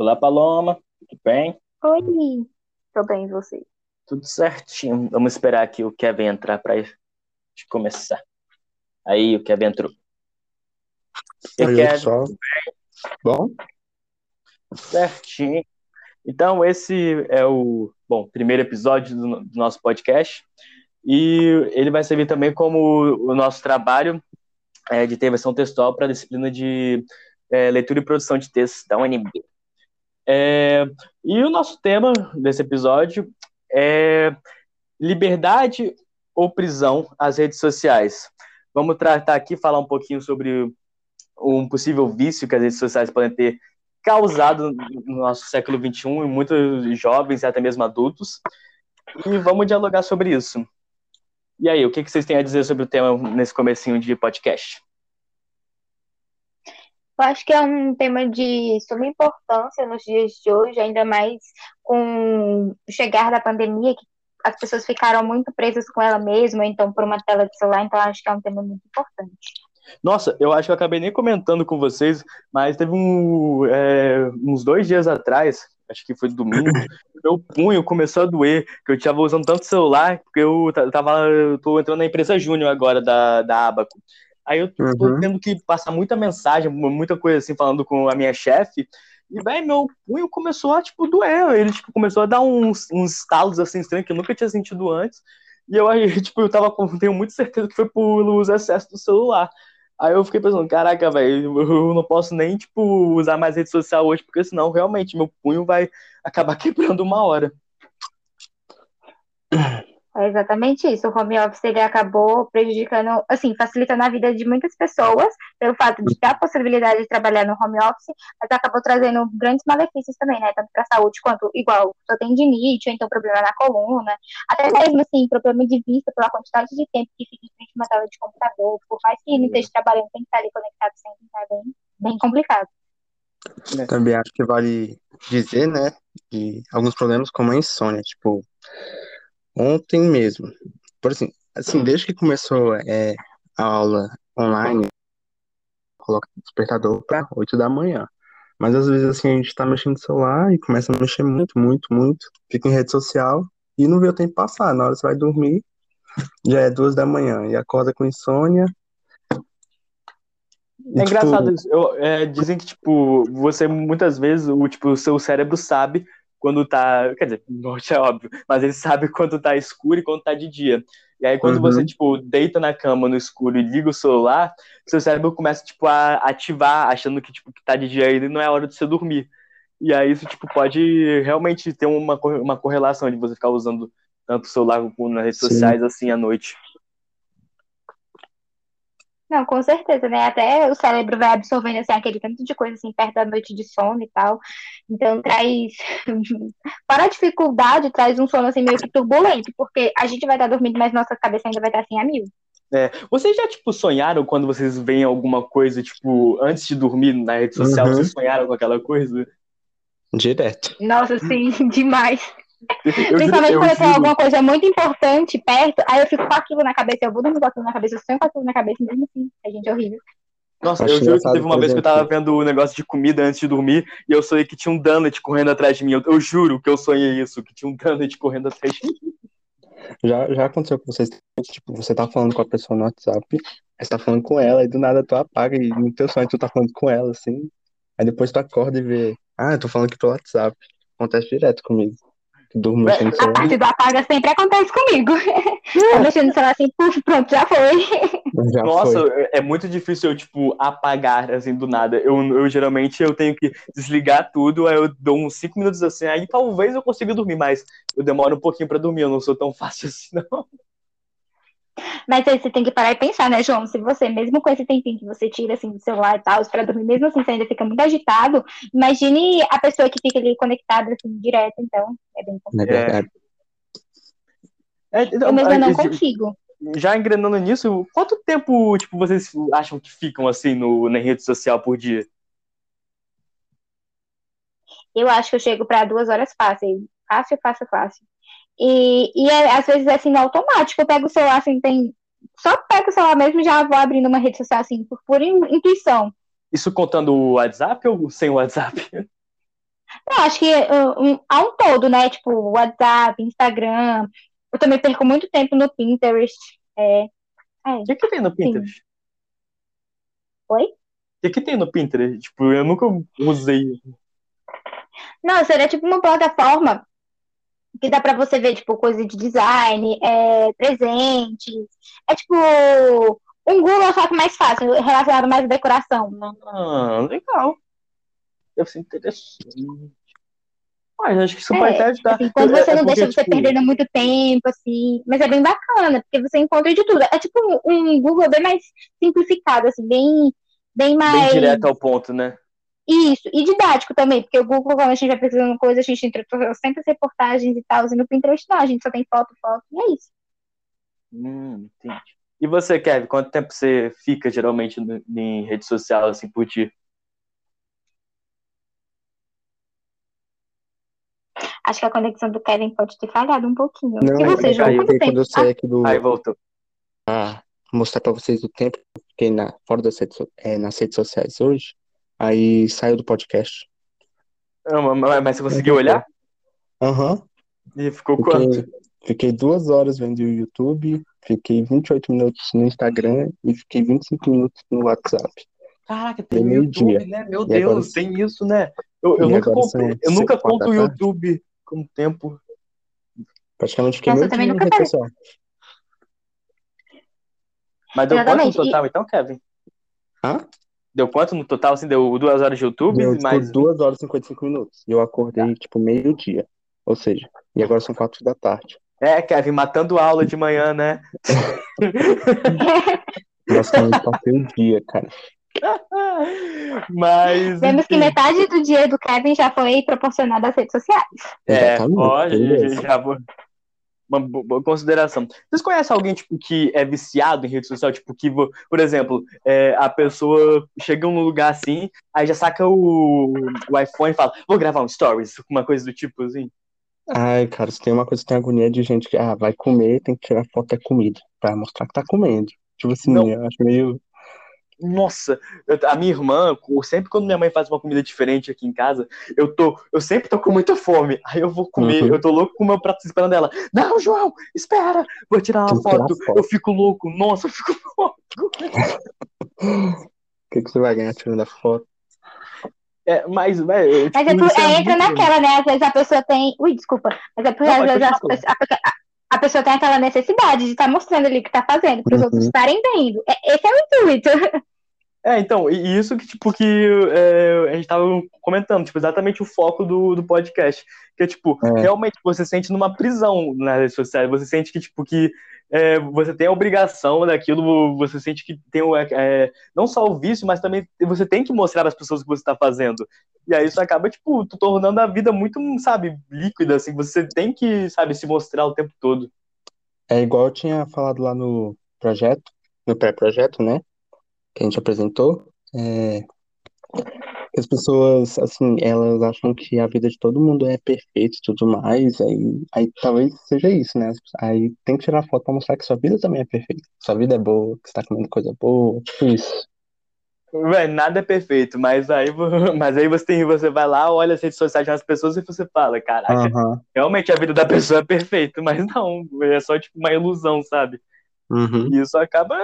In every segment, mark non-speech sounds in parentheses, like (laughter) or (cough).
Olá, Paloma. Tudo bem? Oi, tô bem, e você? Tudo certinho. Vamos esperar aqui o Kevin entrar para começar. Aí, o Kevin entrou. E Oi, Kevin, pessoal. Bom, certinho. Então, esse é o, bom, primeiro episódio do, do nosso podcast. E ele vai servir também como o nosso trabalho é, de ter versão textual para a disciplina de é, leitura e produção de textos da UNB. É, e o nosso tema desse episódio é liberdade ou prisão às redes sociais. Vamos tratar aqui, falar um pouquinho sobre um possível vício que as redes sociais podem ter causado no nosso século XXI em muitos jovens e até mesmo adultos. E vamos dialogar sobre isso. E aí, o que vocês têm a dizer sobre o tema nesse comecinho de podcast? Eu acho que é um tema de suma importância nos dias de hoje, ainda mais com o chegar da pandemia, que as pessoas ficaram muito presas com ela mesma, então por uma tela de celular, então acho que é um tema muito importante. Nossa, eu acho que eu acabei nem comentando com vocês, mas teve um, é, uns dois dias atrás, acho que foi domingo, (coughs) meu punho começou a doer, que eu estava usando tanto celular, porque eu tava, eu tô entrando na empresa júnior agora da, da Abaco. Aí eu tô Uhum. tendo que passar muita mensagem, muita coisa assim, falando com a minha chefe. E, velho, meu punho começou a, tipo, doer. Ele, tipo, começou a dar uns, uns estalos, assim, estranhos que eu nunca tinha sentido antes. E eu, aí, (laughs) tipo, eu tava tenho muita certeza que foi pelo uso excesso do celular. Aí eu fiquei pensando, caraca, velho, eu não posso nem, tipo, usar mais rede social hoje, porque senão, realmente, meu punho vai acabar (laughs) quebrando uma hora. (clears throat) É exatamente isso. O home office ele acabou prejudicando, assim, facilitando a vida de muitas pessoas, pelo fato de ter a possibilidade de trabalhar no home office, mas acabou trazendo grandes malefícios também, né? Tanto para a saúde quanto, igual, só tem dinite, ou então problema na coluna, até mesmo, assim, problema de vista pela quantidade de tempo que fica em frente a uma tela de computador. Por mais que não esteja trabalhando, tem que estar ali conectado sempre, tá bem, bem complicado. também acho que vale dizer, né, de alguns problemas como a insônia, tipo, ontem mesmo, por assim, assim, desde que começou é, a aula online, coloca o despertador para 8 da manhã. Mas às vezes assim a gente tá mexendo no celular e começa a mexer muito, muito, muito, fica em rede social e não vê o tempo passar. Na hora você vai dormir, já é duas da manhã e acorda com insônia. E, É tipo, engraçado isso. Eu- é, dizem que, tipo, você muitas vezes, o, tipo, o seu cérebro sabe quando tá. Quer dizer, (laughs) não é óbvio, mas ele sabe (laughs) quando tá escuro e quando tá de dia. E aí, quando Uhum. você, tipo, deita na cama no escuro e liga o celular, seu cérebro começa, tipo, a ativar, achando que, tipo, que tá de dia ainda e não é hora de você dormir. E aí, isso, tipo, pode realmente ter uma, uma correlação de você ficar usando tanto o celular como nas redes Sim. sociais assim à noite. Não, com certeza, né? Até o cérebro vai absorvendo assim, aquele tanto de coisa assim, perto da noite de sono e tal. Então traz. (laughs) Para a dificuldade, traz um sono assim meio que turbulento, porque a gente vai estar dormindo, mas nossa cabeça ainda vai estar assim a mil. É, vocês já, tipo, sonharam quando vocês veem alguma coisa, tipo, antes de dormir na rede social, Uhum. vocês sonharam com aquela coisa? direto. Nossa, sim, (laughs) demais. Eu Principalmente eu quando tem juro, alguma coisa muito importante perto, aí eu fico com aquilo na cabeça, eu vou dormir com aquilo na cabeça, eu sonho com aquilo na cabeça, mesmo assim. A gente é horrível. nossa, Acho eu juro que teve uma vez que eu tava vendo o negócio de comida antes de dormir e eu sonhei que tinha um donut correndo atrás de mim. Eu, eu juro que eu sonhei isso, que tinha um donut correndo atrás de mim. Já, já aconteceu com vocês, tipo, você tá falando com a pessoa no WhatsApp, aí você tá falando com ela, e do nada tu apaga, e no teu sonho tu tá falando com ela, assim, aí depois tu acorda e vê, ah, eu tô falando aqui pelo WhatsApp. Acontece direto comigo. Durmo mexendo no A celular. parte do apaga sempre acontece comigo. (laughs) Tá mexendo no celular assim, puf, pronto, já foi. Já Nossa, foi. é é muito difícil eu, tipo, apagar, assim, do nada. Eu, eu geralmente eu tenho que desligar tudo, aí eu dou uns 5 minutos assim, aí talvez eu consiga dormir, mas eu demoro um pouquinho pra dormir, eu não sou tão (laughs) fácil assim, não. Mas aí você tem que parar e pensar, né, João? Se você, mesmo com esse tempinho que você tira assim do celular e tal, para dormir, mesmo assim você ainda fica muito agitado, imagine a pessoa que fica ali conectada assim, direto, então é bem É complicado. É, então, Eu mesma não é, consigo. já engrenando nisso, quanto tempo, tipo, vocês acham que ficam, assim, no, na rede social por dia? Eu acho que eu chego para duas horas fácil, fácil, fácil, fácil. E, e é, às vezes é assim, no automático, eu pego o celular assim, tem. Só pego o celular mesmo e já vou abrindo uma rede social assim, por pura in- intuição. Isso contando o WhatsApp ou sem o WhatsApp? Não, acho que uh, um, há um todo, né? Tipo, WhatsApp, Instagram. Eu também perco muito tempo no Pinterest. É. é. O que, que tem no Pinterest? Sim. Oi? O que, que tem no Pinterest? Tipo, eu nunca usei. Não, seria tipo uma plataforma que dá para você ver, tipo, coisa de design, é, presentes. É tipo um Google, só que mais fácil, relacionado mais à decoração. Ah, legal. Deve ser interessante. Mas acho que isso é, pode até ajudar. Assim, quando você é, não é porque, deixa você tipo... perdendo muito tempo, assim. Mas é bem bacana, porque você encontra de tudo. É tipo um, Google bem mais simplificado, assim, bem, bem mais. Bem direto ao ponto, né? Isso, e didático também, porque o Google, quando a gente vai pesquisando coisa, a gente entra sempre as reportagens e tal, e no Pinterest não, a gente só tem foto, foto, e é isso. Hum, entendi. E você, Kevin, quanto tempo você fica geralmente em rede social, assim, por dia? Acho que a conexão do Kevin pode ter falhado um pouquinho. Não, e você, João, quanto tempo? Quando eu saí aqui do... Aí voltou. Ah, mostrar para vocês o tempo que fiquei na, fora das redes, é, nas redes sociais hoje. Aí saiu do podcast. Não, mas você conseguiu olhar? Aham. Uhum. E ficou fiquei, quanto? Fiquei duas horas vendo o YouTube, fiquei 28 minutos no Instagram e fiquei 25 minutos no WhatsApp. Caraca, tem o YouTube, dia. né? Meu e Deus, agora... tem isso, né? Eu, eu nunca, conto, eu nunca conto o YouTube com tempo. Praticamente fiquei Nossa, muito tempo social. Mas deu quanto no total, e... então, Kevin? Hã? Deu quanto no total, assim? Deu duas horas de YouTube? Deu, tipo, mais... duas horas e 55 minutos. E eu acordei, tá. tipo, meio-dia. Ou seja, e agora são quatro da tarde. É, Kevin, matando aula de manhã, né? (laughs) Nossa, eu passei o dia, cara. (laughs) Mas. Vemos que metade do dia do Kevin já foi proporcionado às redes sociais. É, pode, já vou. Uma boa consideração. Vocês conhecem alguém tipo, que é viciado em rede social? Tipo, que, por exemplo, é, a pessoa chega num lugar assim, aí já saca o, o iPhone e fala, vou gravar um stories, uma coisa do tipo assim. Ai, cara, se tem uma coisa que tem agonia de gente que ah, vai comer, tem que tirar foto da comida, pra mostrar que tá comendo. Tipo assim, Não. eu acho meio nossa, eu, a minha irmã, sempre quando minha mãe faz uma comida diferente aqui em casa, eu tô, eu sempre tô com muita fome. Aí eu vou comer, uhum. eu tô louco com o meu prato esperando ela. Não, João, espera, vou tirar uma foto. foto. Eu fico louco, nossa, eu fico (laughs) louco. O que, que você vai ganhar tirando a foto? É, mas, velho. Tipo, mas é, por, é, entra naquela, né? Às vezes a pessoa tem. Ui, desculpa. Mas é porque Não, às vezes a, a, a, pessoa tem aquela necessidade de estar tá mostrando ali o que está fazendo, para os uhum. outros estarem vendo. É, esse é o intuito. (laughs) É, então, e isso que, tipo, que é, a gente tava comentando, tipo, exatamente o foco do, do podcast. Que é, tipo, é. realmente você sente numa prisão nas redes sociais. Você sente que, tipo, que é, você tem a obrigação daquilo, você sente que tem o, é, não só o vício, mas também você tem que mostrar às pessoas o que você está fazendo. E aí isso acaba, tipo, tornando a vida muito, sabe, líquida, assim. Você tem que, sabe, se mostrar o tempo todo. É igual eu tinha falado lá no projeto, no pré-projeto, né? que a gente apresentou, é, as pessoas, assim, elas acham que a vida de todo mundo é perfeita e tudo mais, aí, aí talvez seja isso, né? Aí tem que tirar foto pra mostrar que sua vida também é perfeita. Sua vida é boa, que você tá comendo coisa boa, tipo isso. Ué, nada é perfeito, mas aí, (laughs) mas aí você, tem, você vai lá, olha as redes sociais das pessoas e você fala, caraca, uhum. realmente a vida da pessoa é perfeita, (laughs) mas não, é só tipo uma ilusão, sabe? Uhum. E isso acaba,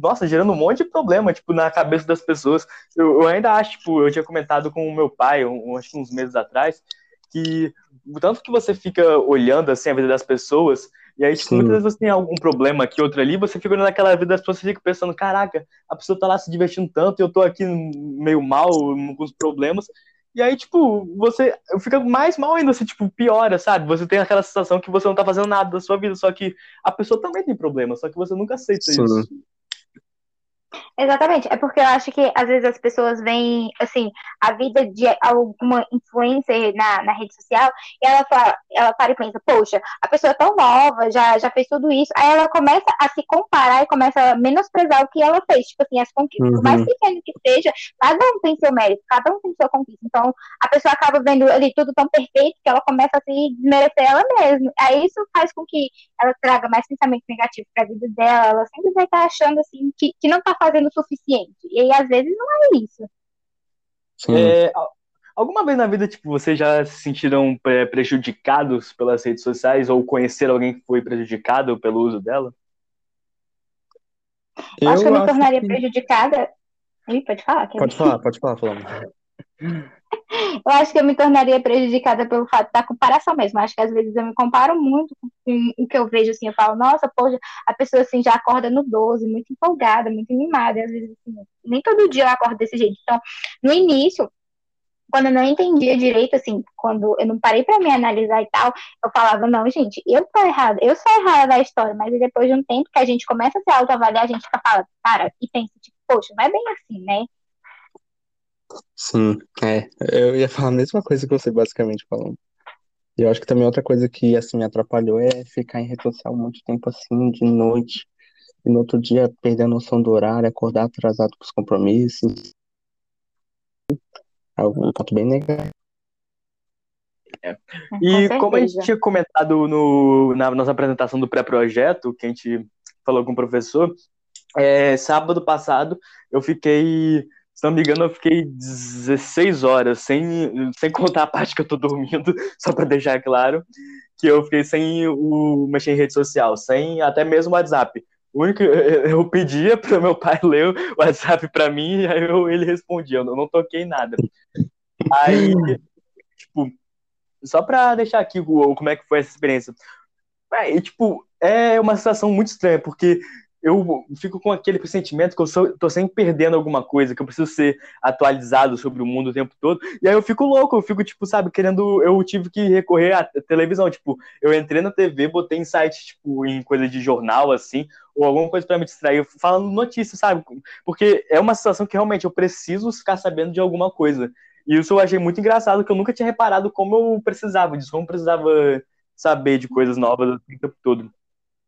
nossa, gerando um monte de problema, tipo, na cabeça das pessoas. Eu, eu ainda acho, tipo, eu tinha comentado com o meu pai, um, acho que uns meses atrás, que o tanto que você fica olhando, assim, a vida das pessoas, e aí, tipo, muitas vezes você tem algum problema aqui, outro ali, você fica olhando aquela vida das pessoas e fica pensando, caraca, a pessoa tá lá se divertindo tanto e eu tô aqui meio mal, com os problemas, e aí, tipo, você fica mais mal ainda, você, tipo, piora, sabe? Você tem aquela sensação que você não tá fazendo nada da sua vida, só que a pessoa também tem problema, só que você nunca aceita Sim. isso. Exatamente, é porque eu acho que às vezes as pessoas veem, assim, a vida de alguma influencer na, na rede social e ela fala, ela para e pensa, poxa, a pessoa é tão nova, já, já fez tudo isso, aí ela começa a se comparar e começa a menosprezar o que ela fez, tipo assim, as conquistas, uhum. mais pequeno que seja, cada um tem seu mérito, cada um tem sua conquista, então a pessoa acaba vendo ali tudo tão perfeito que ela começa a se desmerecer ela mesma, aí isso faz com que ela traga mais pensamentos negativos para a vida dela, ela sempre vai estar achando, assim, que, que não tá fazendo o suficiente. E aí, às vezes, não é isso. É, alguma vez na vida, tipo, vocês já se sentiram prejudicados pelas redes sociais ou conheceram alguém que foi prejudicado pelo uso dela? Eu acho que eu me tornaria que... prejudicada. Ih, pode falar? Pode falar, pode falar, falando. (laughs) Eu acho que eu me tornaria prejudicada pelo fato da comparação mesmo. Acho que às vezes eu me comparo muito com o que eu vejo assim. Eu falo, nossa, poxa, a pessoa assim já acorda no 12, muito empolgada, muito animada. E às vezes assim, nem todo dia eu acordo desse jeito. Então, no início, quando eu não entendia direito, assim, quando eu não parei para me analisar e tal, eu falava, não, gente, eu tô errada, eu sou errada da história, mas depois de um tempo que a gente começa a se autoavaliar, a gente fica falando, cara, e pensa, tipo, poxa, não é bem assim, né? Sim, é. Eu ia falar a mesma coisa que você basicamente falou. E eu acho que também outra coisa que, assim, me atrapalhou é ficar em rede social muito tempo, assim, de noite. E no outro dia perder a noção do horário, acordar atrasado com os compromissos. É um ponto bem negativo. É. E como a gente tinha comentado no, na nossa apresentação do pré-projeto, que a gente falou com o professor, é, sábado passado eu fiquei se não me engano, eu fiquei 16 horas, sem, sem contar a parte que eu tô dormindo, (laughs) só para deixar claro, que eu fiquei sem o mexer em rede social, sem até mesmo o WhatsApp. O único, (laughs) eu pedia para meu pai (laughs) ler o WhatsApp para mim, e aí eu, ele respondia, eu não toquei nada. Aí, tipo, só para deixar aqui como é que foi essa experiência. É, tipo, é uma sensação muito estranha, porque eu fico com aquele pressentimento que eu sou, tô sempre perdendo alguma coisa, que eu preciso ser atualizado sobre o mundo o tempo todo. E aí eu fico louco, eu fico, tipo, sabe, querendo. Eu tive que recorrer à televisão. Tipo, eu entrei na TV, botei em site, tipo, em coisa de jornal, assim, ou alguma coisa para me distrair, falando notícias, sabe? Porque é uma situação que realmente eu preciso ficar sabendo de alguma coisa. E isso eu achei muito engraçado, que eu nunca tinha reparado como eu precisava disso, como eu precisava saber de coisas novas o tempo todo.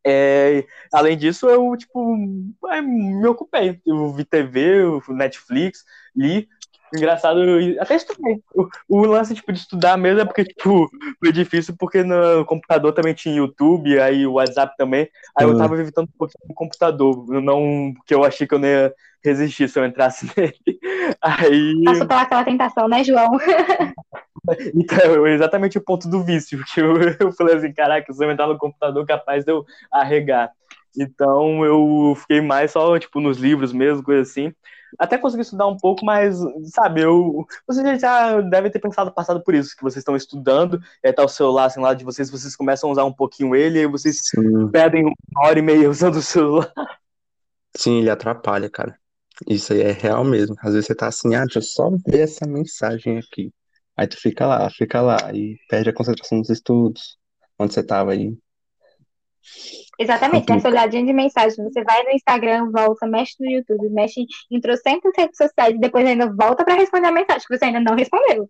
É, além disso, eu, tipo, me ocupei. Eu vi TV, Netflix, li. Engraçado, até estudei. O, o, lance, tipo, de estudar mesmo é porque, (laughs) tipo, foi difícil porque no computador também tinha YouTube, aí o WhatsApp também. Aí eu tava evitando um pouquinho no computador, não porque eu achei que eu não ia resistir se eu entrasse (laughs) nele. Aí... Passou pelaquela tentação, né, João? (laughs) (laughs) Então, exatamente o ponto do vício, que eu, (laughs) eu falei assim, caraca, se eu entrar no computador, capaz de eu arregar. Então, eu fiquei mais só, tipo, nos livros mesmo, coisa assim. Até consegui estudar um pouco, mas, sabe, eu... Vocês já devem ter pensado, passado por isso, que vocês estão estudando, e aí tá o celular, assim, lá de vocês, vocês começam a usar um pouquinho ele, e vocês Sim. perdem uma hora e meia (laughs) usando o celular. Sim, ele atrapalha, cara. Isso aí é real mesmo. Às vezes você tá assim, ah, deixa eu só ver essa mensagem aqui. Aí tu fica lá, fica lá, e perde a concentração dos estudos, onde você tava aí. Exatamente, nessa olhadinha de mensagem, você vai no Instagram, volta, mexe no YouTube, mexe em trocentas redes sociais e depois ainda volta para responder a mensagem que você ainda não respondeu.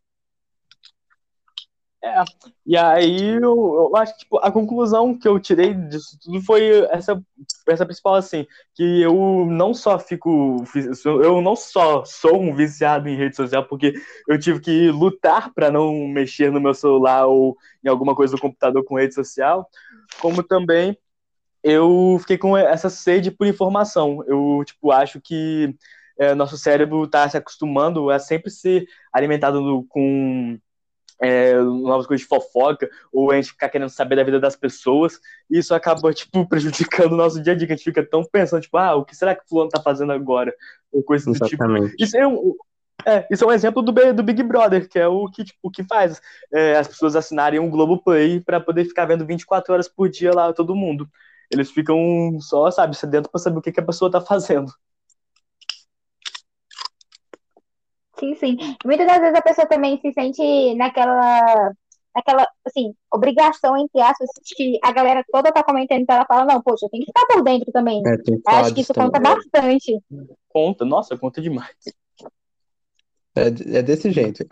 É, e aí eu, eu acho que tipo, a conclusão que eu tirei disso tudo foi essa, essa principal, assim, que eu não só fico, eu não só sou um viciado em rede social, porque eu tive que lutar para não mexer no meu celular ou em alguma coisa do computador com rede social, como também eu fiquei com essa sede por informação. Eu, tipo, acho que é, nosso cérebro está se acostumando a sempre ser alimentado com é, novas coisas de fofoca, ou a gente ficar querendo saber da vida das pessoas, e isso acaba, tipo, (laughs) prejudicando o nosso dia a dia, que a gente fica tão pensando, tipo, ah, o que será que o fulano tá fazendo agora? Ou coisa do tipo. Isso é um, é, isso é um exemplo do, do Big Brother, que é o que, tipo, que faz é, as pessoas assinarem um Globoplay para poder ficar vendo 24 horas por dia lá todo mundo. Eles ficam só, sabe, sedentos pra saber o que, que a pessoa tá fazendo. Sim, sim. Muitas das vezes a pessoa também se sente naquela, naquela, assim, obrigação, entre aspas, que a galera toda tá comentando, então ela fala, não, poxa, eu tenho que ficar por dentro também. É, Acho que isso conta bastante. Conta, nossa, conta demais. É, é desse jeito.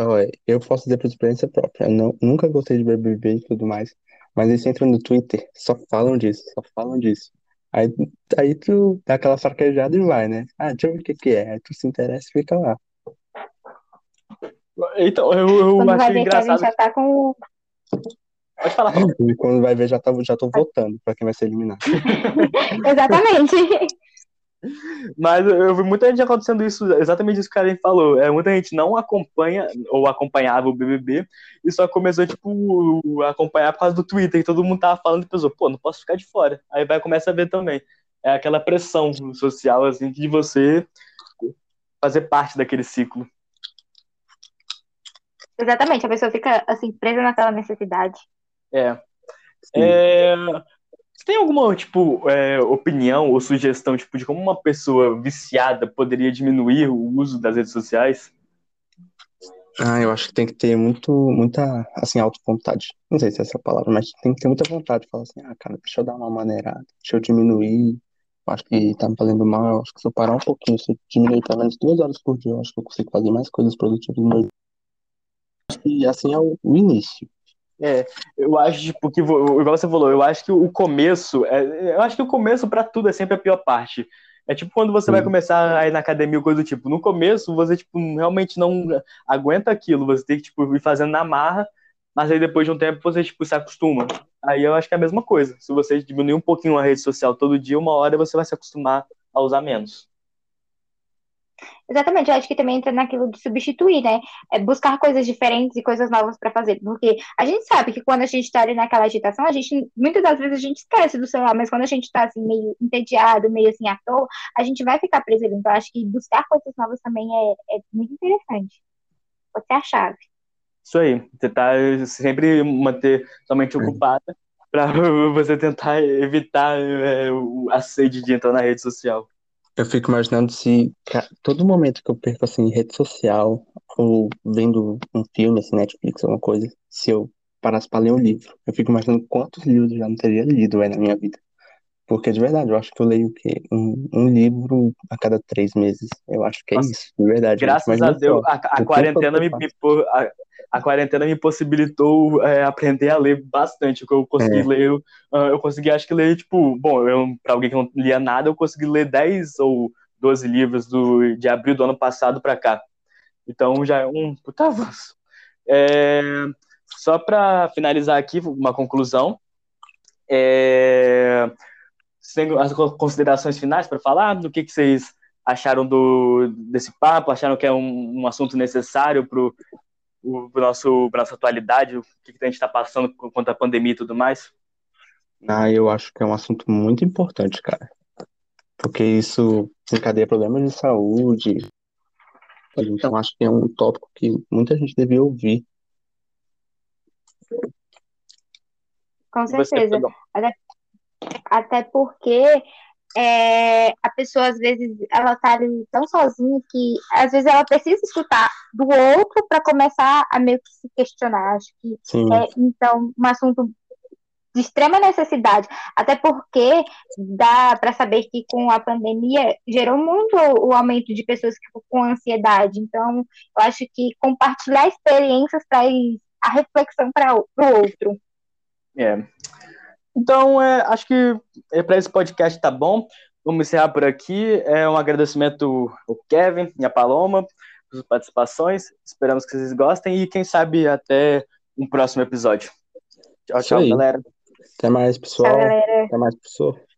Eu posso dizer por experiência própria. Eu não, nunca gostei de BBB e tudo mais. Mas eles entram no Twitter, só falam disso, só falam disso. Aí, aí tu dá aquela farquejada e vai, né? Ah, deixa eu ver o que que é. Aí tu se interessa e fica lá. Então, eu, eu quando acho engraçado. já tá com... Pode falar. E quando vai ver, já, tá, já tô votando pra quem vai ser eliminado. (laughs) Exatamente. Mas eu vi muita gente acontecendo isso, exatamente isso que o Karen falou. É, muita gente não acompanha ou acompanhava o BBB e só começou, tipo, a acompanhar por causa do Twitter. E todo mundo tava falando e pensou, pô, não posso ficar de fora. Aí vai começar a ver também. É aquela pressão social, assim, de você fazer parte daquele ciclo. Exatamente, a pessoa fica, assim, presa naquela necessidade. É. é... Você tem alguma, tipo, é, opinião ou sugestão, tipo, de como uma pessoa viciada poderia diminuir o uso das redes sociais? Ah, eu acho que tem que ter muito, muita, assim, autovontade. Não sei se é essa a palavra, mas tem que ter muita vontade de falar assim, ah, cara, deixa eu dar uma maneirada, deixa eu diminuir, eu acho que tá me fazendo mal, eu acho que se eu parar um pouquinho, se eu diminuir pelo menos duas horas por dia, eu acho que eu consigo fazer mais coisas produtivas no meu que, assim, é o, o início. É, eu acho, tipo, que, igual você falou, eu acho que o começo, é, eu acho que o começo para tudo é sempre a pior parte. É tipo quando você vai começar a ir na academia ou coisa do tipo. No começo, você, tipo, realmente não aguenta aquilo, você tem que, tipo, ir fazendo na marra, mas aí depois de um tempo você, tipo, se acostuma. Aí eu acho que é a mesma coisa. Se você diminuir um pouquinho a rede social todo dia, uma hora você vai se acostumar a usar menos. Exatamente, eu acho que também entra naquilo de substituir, né? É buscar coisas diferentes e coisas novas para fazer. Porque a gente sabe que quando a gente está ali naquela agitação, a gente, muitas das vezes a gente esquece do celular, mas quando a gente está assim, meio entediado, meio assim à toa, a gente vai ficar preso ali. Então, acho que buscar coisas novas também é, é muito interessante. Pode ser a chave. Isso aí, tentar sempre manter sua mente ocupada para (laughs) você tentar evitar é, a sede de entrar na rede social. Eu fico imaginando se todo momento que eu perco assim rede social ou vendo um filme, assim, Netflix, alguma coisa, se eu parasse para ler um livro, eu fico imaginando quantos livros eu já não teria lido é, na minha vida. Porque de verdade, eu acho que eu leio o quê? Um, um livro a cada três meses. Eu acho que é Nossa, isso, de verdade. Graças a Deus, a, a quarentena me, me a, quarentena me possibilitou é, aprender a ler bastante. Eu consegui é. ler, eu, eu consegui, acho que ler, tipo, bom, eu, pra alguém que não lia nada, eu consegui ler 10 ou 12 livros do, de abril do ano passado para cá. Então já é um puta avanço. É, só para finalizar aqui, uma conclusão. É, tem as considerações finais para falar do que, que vocês acharam do, desse papo, acharam que é um, um assunto necessário para o nosso pra nossa atualidade, o que, que a gente está passando quanto à pandemia e tudo mais? Ah, eu acho que é um assunto muito importante, cara. Porque isso encadeia problemas de saúde. Então, acho que é um tópico que muita gente devia ouvir. Com certeza. Até até porque é, a pessoa, às vezes, ela tá ali tão sozinha que, às vezes, ela precisa escutar do outro para começar a meio que se questionar. Acho que é, então, um assunto de extrema necessidade, até porque dá para saber que com a pandemia gerou muito o aumento de pessoas com ansiedade. Então, eu acho que compartilhar experiências traz a reflexão para o outro. É. Então, é, acho que é, para esse podcast tá bom. Vamos encerrar por aqui. É um agradecimento ao Kevin e a Paloma por suas participações. Esperamos que vocês gostem e, quem sabe, até um próximo episódio. Tchau, tchau, galera. Até mais, pessoal. Tchau, Até mais, pessoal.